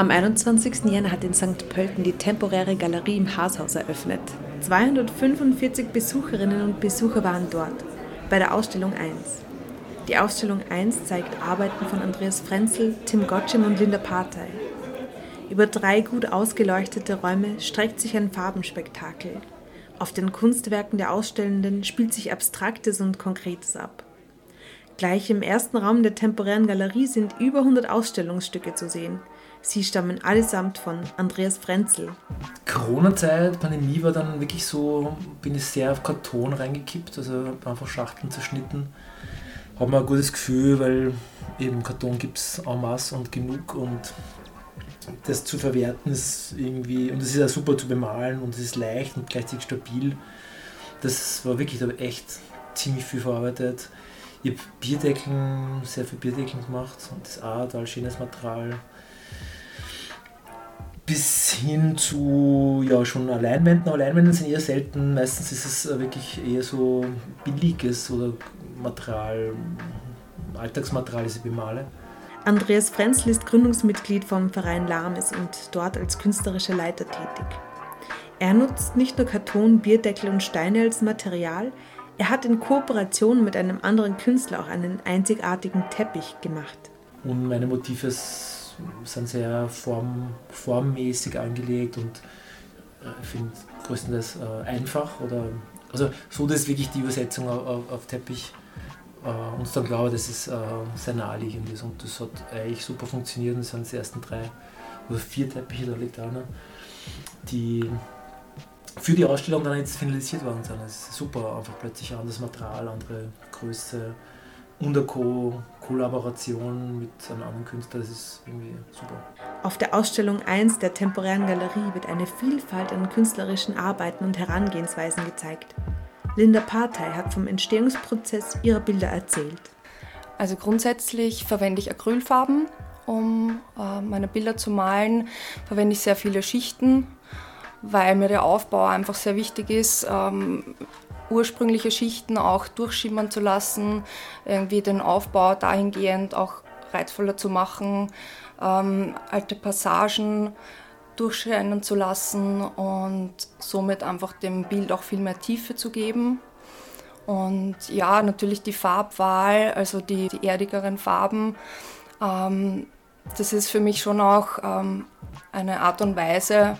Am 21. Jänner hat in St. Pölten die temporäre Galerie im Haashaus eröffnet. 245 Besucherinnen und Besucher waren dort, bei der Ausstellung 1. Die Ausstellung 1 zeigt Arbeiten von Andreas Frenzel, Tim Gottschem und Linda Partey. Über drei gut ausgeleuchtete Räume streckt sich ein Farbenspektakel. Auf den Kunstwerken der Ausstellenden spielt sich Abstraktes und Konkretes ab. Gleich im ersten Raum der temporären Galerie sind über 100 Ausstellungsstücke zu sehen. Sie stammen allesamt von Andreas Frenzel. Corona-Zeit, Pandemie war dann wirklich so, bin ich sehr auf Karton reingekippt, also einfach Schachteln zerschnitten. Habe mir ein gutes Gefühl, weil eben Karton gibt es en masse und genug und das zu verwerten ist irgendwie, und es ist ja super zu bemalen und es ist leicht und gleichzeitig stabil. Das war wirklich, da habe ich echt ziemlich viel verarbeitet. Ich habe Bierdeckeln, sehr viel Bierdeckeln gemacht und das ist auch total schönes Material. Bis hin zu ja schon Leinwänden, aber Leinwände sind eher selten. Meistens ist es wirklich eher so billiges oder Material, Alltagsmaterial, das ich bemale. Andreas Frenzel ist Gründungsmitglied vom Verein Lames und dort als künstlerischer Leiter tätig. Er nutzt nicht nur Karton, Bierdeckel und Steine als Material, er hat in Kooperation mit einem anderen Künstler auch einen einzigartigen Teppich gemacht. Und meine Motive sind sehr form, formmäßig angelegt und äh, ich finde größtenteils äh, einfach oder also so, dass wirklich die Übersetzung auf, auf Teppich äh, uns dann glaube, dass es äh, sehr naheliegend ist und das hat eigentlich super funktioniert und es sind die ersten drei oder vier Teppiche auch noch, die für die Ausstellung dann jetzt finalisiert worden sind. Es ist super, einfach plötzlich anderes Material, andere Größe und eine Co Kollaboration mit einem anderen Künstler, das ist irgendwie super. Auf der Ausstellung 1 der temporären Galerie wird eine Vielfalt an künstlerischen Arbeiten und Herangehensweisen gezeigt. Linda Partey hat vom Entstehungsprozess ihrer Bilder erzählt. Also grundsätzlich verwende ich Acrylfarben, um äh, meine Bilder zu malen. Verwende ich sehr viele Schichten, weil mir der Aufbau einfach sehr wichtig ist. Ursprüngliche Schichten auch durchschimmern zu lassen, irgendwie den Aufbau dahingehend auch reizvoller zu machen, ähm, alte Passagen durchscheinen zu lassen und somit einfach dem Bild auch viel mehr Tiefe zu geben. Und ja, natürlich die Farbwahl, also die, die erdigeren Farben, ähm, das ist für mich schon auch ähm, eine Art und Weise,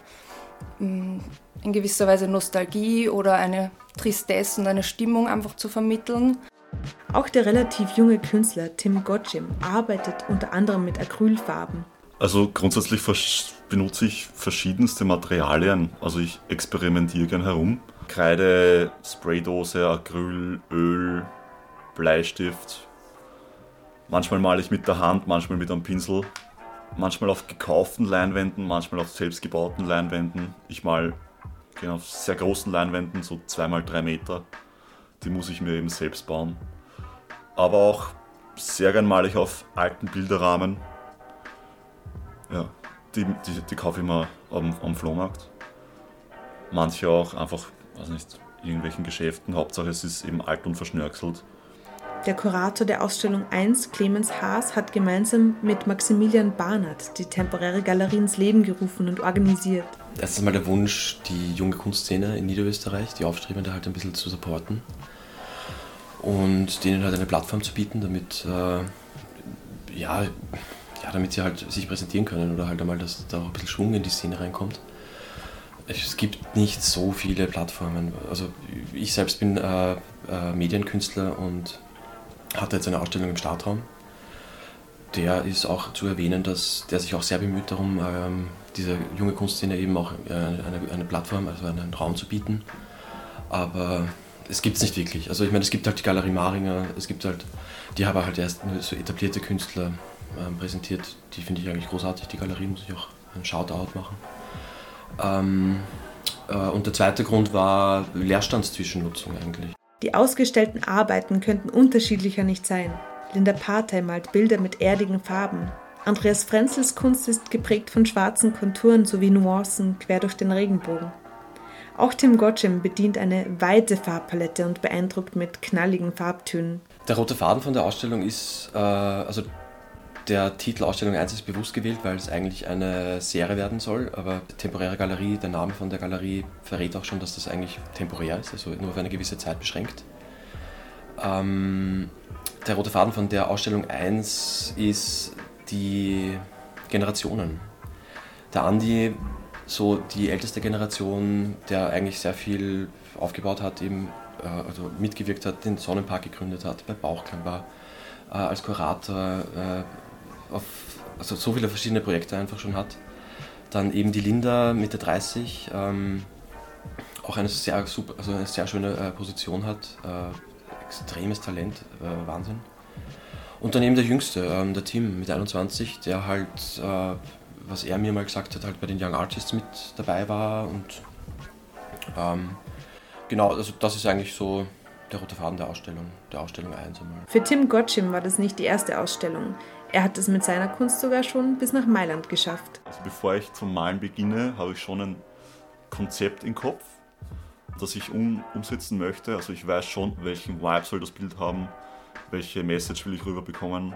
ähm, in gewisser Weise Nostalgie oder eine Tristesse und eine Stimmung einfach zu vermitteln. Auch der relativ junge Künstler Tim Gottschim arbeitet unter anderem mit Acrylfarben. Also grundsätzlich benutze ich verschiedenste Materialien. Also ich experimentiere gern herum. Kreide, Spraydose, Acryl, Öl, Bleistift. Manchmal male ich mit der Hand, manchmal mit einem Pinsel. Manchmal auf gekauften Leinwänden, manchmal auf selbstgebauten Leinwänden. Ich mal genau, auf sehr großen Leinwänden, so 2x3 Meter. Die muss ich mir eben selbst bauen. Aber auch sehr gern male ich auf alten Bilderrahmen ja, die, die, die kaufe ich mir am, am Flohmarkt. Manche auch einfach, weiß nicht, irgendwelchen Geschäften. Hauptsache es ist eben alt und verschnörkelt. Der Kurator der Ausstellung 1, Clemens Haas, hat gemeinsam mit Maximilian Barnard die temporäre Galerie ins Leben gerufen und organisiert. Erstens mal der Wunsch, die junge Kunstszene in Niederösterreich, die Aufstrebende halt ein bisschen zu supporten und denen halt eine Plattform zu bieten, damit äh, ja, ja, damit sie halt sich präsentieren können oder halt einmal, dass da auch ein bisschen Schwung in die Szene reinkommt. Es gibt nicht so viele Plattformen. Also ich selbst bin äh, äh, Medienkünstler und hatte jetzt eine Ausstellung im Startraum. Der ist auch zu erwähnen, dass der sich auch sehr bemüht darum, ähm, dieser junge Kunstszene eben auch äh, eine, eine Plattform, also einen Raum zu bieten. Aber es gibt es nicht wirklich. Also ich meine, es gibt halt die Galerie Maringer, es gibt halt, die haben halt erst so etablierte Künstler, ähm, präsentiert. Die finde ich eigentlich großartig, die Galerie, muss ich auch einen Shoutout machen. Ähm, äh, und der zweite Grund war Leerstandszwischennutzung eigentlich. Die ausgestellten Arbeiten könnten unterschiedlicher nicht sein. Linda Partey malt Bilder mit erdigen Farben. Andreas Frenzels Kunst ist geprägt von schwarzen Konturen sowie Nuancen quer durch den Regenbogen. Auch Tim Gottschem bedient eine weite Farbpalette und beeindruckt mit knalligen Farbtönen. Der rote Faden von der Ausstellung ist, äh, also Der Titel Ausstellung 1 ist bewusst gewählt, weil es eigentlich eine Serie werden soll, aber temporäre Galerie, der Name von der Galerie verrät auch schon, dass das eigentlich temporär ist, also nur auf eine gewisse Zeit beschränkt. Ähm, der rote Faden von der Ausstellung 1 ist die Generationen. Der Andi, so die älteste Generation, der eigentlich sehr viel aufgebaut hat, eben, äh, also mitgewirkt hat, den Sonnenpark gegründet hat, bei Bauchklang war, äh, als Kurator, äh, auf, also so viele verschiedene Projekte einfach schon hat. Dann eben die Linda Mitte 30, ähm, auch eine sehr, super, also eine sehr schöne äh, Position hat, äh, extremes Talent, äh, Wahnsinn. Und dann eben der Jüngste, ähm, der Tim mit 21, der halt, äh, was er mir mal gesagt hat, halt bei den Young Artists mit dabei war und ähm, genau, also das ist eigentlich so der rote Faden der Ausstellung, der Ausstellung 1 einmal. Für Tim Gottschim war das nicht die erste Ausstellung. Er hat es mit seiner Kunst sogar schon bis nach Mailand geschafft. Also bevor ich zum Malen beginne, habe ich schon ein Konzept im Kopf, das ich um, umsetzen möchte. Also ich weiß schon, welchen Vibe soll das Bild haben, welche Message will ich rüberbekommen,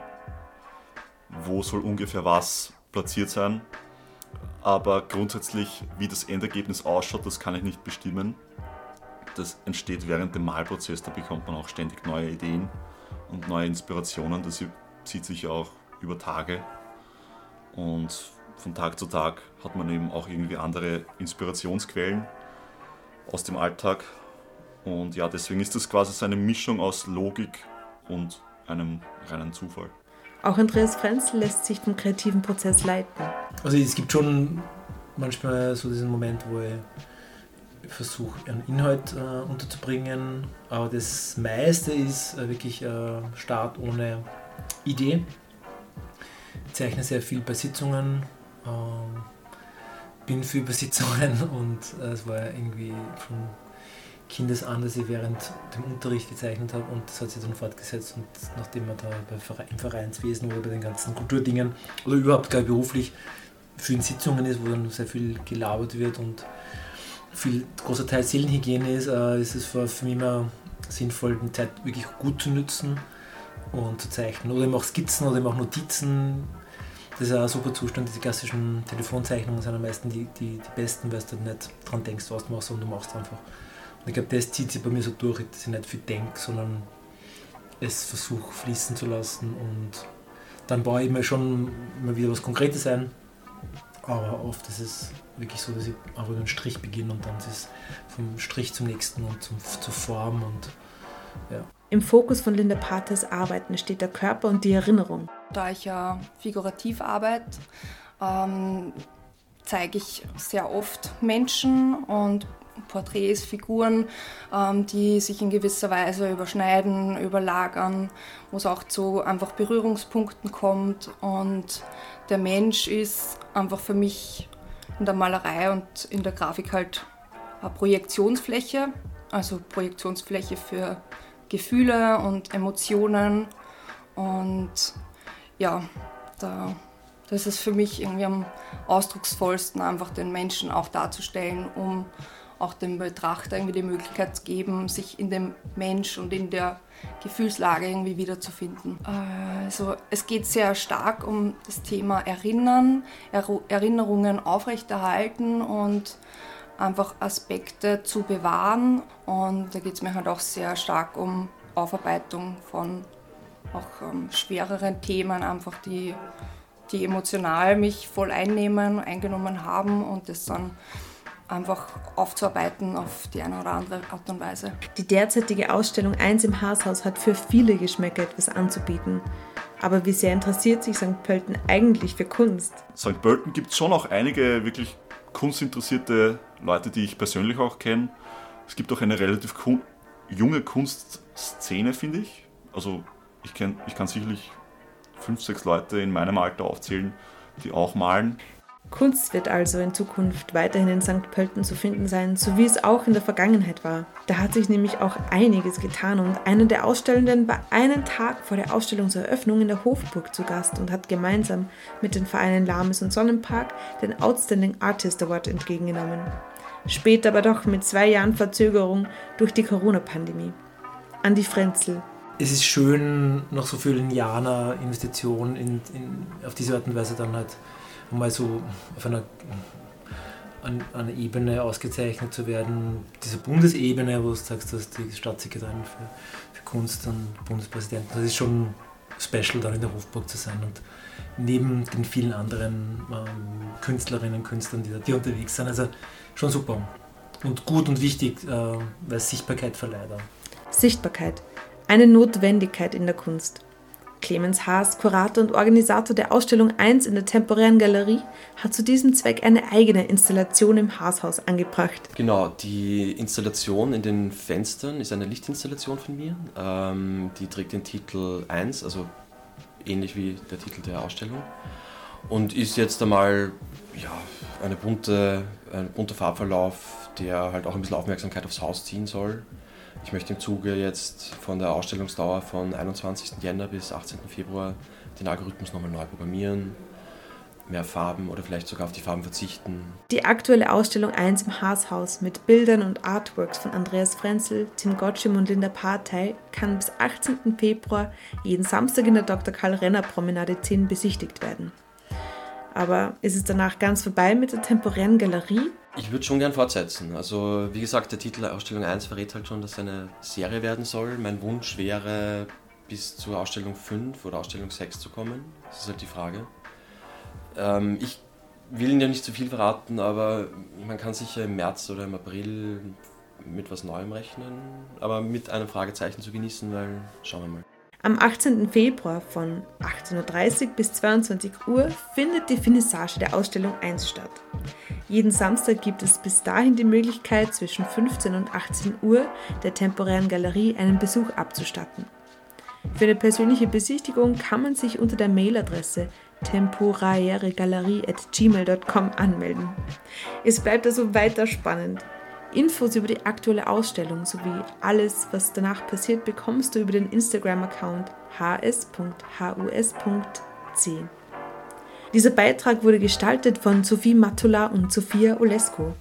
wo soll ungefähr was platziert sein. Aber grundsätzlich, wie das Endergebnis ausschaut, das kann ich nicht bestimmen. Das entsteht während dem Malprozess, da bekommt man auch ständig neue Ideen und neue Inspirationen. Das zieht sich auch über Tage. Und von Tag zu Tag hat man eben auch irgendwie andere Inspirationsquellen aus dem Alltag. Und ja, deswegen ist das quasi so eine Mischung aus Logik und einem reinen Zufall. Auch Andreas Frenzel lässt sich vom kreativen Prozess leiten. Also es gibt schon manchmal so diesen Moment, wo ich versuche, einen Inhalt äh, unterzubringen, aber das meiste ist äh, wirklich äh, Start ohne Idee. Ich zeichne sehr viel bei Sitzungen, ähm, bin für Übersitzungen und äh, es war irgendwie von Kindes an, dass ich während dem Unterricht gezeichnet habe und das hat sich dann fortgesetzt und nachdem man da im Vereinswesen oder bei den ganzen Kulturdingen oder überhaupt gar beruflich für in Sitzungen ist, wo dann sehr viel gelabert wird und viel großer Teil Seelenhygiene ist, äh, ist es für, für mich immer sinnvoll, die Zeit wirklich gut zu nutzen und zu zeichnen. Oder eben auch Skizzen oder eben auch Notizen. Das ist ein super Zustand. Diese klassischen Telefonzeichnungen sind am meisten die, die, die besten, weil du nicht dran denkst, was du machst, sondern du machst einfach. Und ich glaube, das zieht sich bei mir so durch, dass ich nicht viel denke, sondern es versuche fließen zu lassen. Und dann baue ich mir schon mal wieder was Konkretes ein. Aber oft ist es wirklich so, dass ich einfach einen Strich beginne und dann ist es vom Strich zum nächsten und zum, zur Form und ja. Im Fokus von Linda Paters Arbeiten steht der Körper und die Erinnerung. Da ich ja figurativ arbeite, ähm, zeige ich sehr oft Menschen und Porträts, Figuren, ähm, die sich in gewisser Weise überschneiden, überlagern, wo es auch zu einfach Berührungspunkten kommt. Und der Mensch ist einfach für mich in der Malerei und in der Grafik halt eine Projektionsfläche, also Projektionsfläche für Gefühle und Emotionen. Und ja, da, das ist für mich irgendwie am ausdrucksvollsten, einfach den Menschen auch darzustellen, um auch dem Betrachter irgendwie die Möglichkeit zu geben, sich in dem Mensch und in der Gefühlslage irgendwie wiederzufinden. Also es geht sehr stark um das Thema Erinnern, Erinnerungen aufrechterhalten und einfach Aspekte zu bewahren. Und da geht es mir halt auch sehr stark um Aufarbeitung von auch ähm, schwereren Themen, einfach die, die emotional mich voll einnehmen, eingenommen haben und das dann einfach aufzuarbeiten auf die eine oder andere Art und Weise. Die derzeitige Ausstellung 1 im Haashaus hat für viele Geschmäcker etwas anzubieten. Aber wie sehr interessiert sich St. Pölten eigentlich für Kunst? St. Pölten gibt es schon auch einige wirklich kunstinteressierte Leute, die ich persönlich auch kenne. Es gibt auch eine relativ kun junge Kunstszene, finde ich. Also ich, kenn, ich kann sicherlich fünf, sechs Leute in meinem Alter aufzählen, die auch malen. Kunst wird also in Zukunft weiterhin in St. Pölten zu finden sein, so wie es auch in der Vergangenheit war. Da hat sich nämlich auch einiges getan und einer der Ausstellenden war einen Tag vor der Ausstellungseröffnung in der Hofburg zu Gast und hat gemeinsam mit den Vereinen Lames und Sonnenpark den Outstanding Artist Award entgegengenommen. Später aber doch mit zwei Jahren Verzögerung durch die Corona-Pandemie. Andi Frenzel, es ist schön, nach so vielen Jahren Investition in, in, auf diese Art und Weise dann halt mal so auf einer, an, einer Ebene ausgezeichnet zu werden, diese Bundesebene, wo du sagst, dass die Staatssekretärin für, für Kunst und Bundespräsidenten, das ist schon special, dann in der Hofburg zu sein und neben den vielen anderen ähm, Künstlerinnen und Künstlern, die, die unterwegs sind. Also schon super und gut und wichtig, äh, weil es Sichtbarkeit verleiht. Sichtbarkeit, eine Notwendigkeit in der Kunst. Clemens Haas, Kurator und Organisator der Ausstellung 1 in der temporären Galerie, hat zu diesem Zweck eine eigene Installation im Haashaus angebracht. Genau, die Installation in den Fenstern ist eine Lichtinstallation von mir. Ähm, die trägt den Titel 1, also ähnlich wie der Titel der Ausstellung. Und ist jetzt einmal ja, eine bunte, ein bunter Farbverlauf, der halt auch ein bisschen Aufmerksamkeit aufs Haus ziehen soll. Ich möchte im Zuge jetzt von der Ausstellungsdauer von 21. Jänner bis 18. Februar den Algorithmus nochmal neu programmieren, mehr Farben oder vielleicht sogar auf die Farben verzichten. Die aktuelle Ausstellung 1 im Haashaus mit Bildern und Artworks von Andreas Frenzel, Tim Gottschim und Linda Partey kann bis 18. Februar jeden Samstag in der Dr. Karl Renner Promenade 10 besichtigt werden. Aber ist es danach ganz vorbei mit der temporären Galerie? Ich würde schon gern fortsetzen. Also wie gesagt, der Titel Ausstellung 1 verrät halt schon, dass es eine Serie werden soll. Mein Wunsch wäre, bis zur Ausstellung 5 oder Ausstellung 6 zu kommen. Das ist halt die Frage. Ähm, ich will Ihnen ja nicht zu viel verraten, aber man kann sicher im März oder im April mit was Neuem rechnen, aber mit einem Fragezeichen zu genießen, weil schauen wir mal. Am 18. Februar von 18.30 Uhr bis 22 Uhr findet die Finissage der Ausstellung 1 statt. Jeden Samstag gibt es bis dahin die Möglichkeit, zwischen 15 und 18 Uhr der temporären Galerie einen Besuch abzustatten. Für eine persönliche Besichtigung kann man sich unter der Mailadresse temporaeregalerie.gmail.com anmelden. Es bleibt also weiter spannend. Infos über die aktuelle Ausstellung sowie alles, was danach passiert, bekommst du über den Instagram-Account hs.hus.c. Dieser Beitrag wurde gestaltet von Sophie Matula und Sophia Olesko.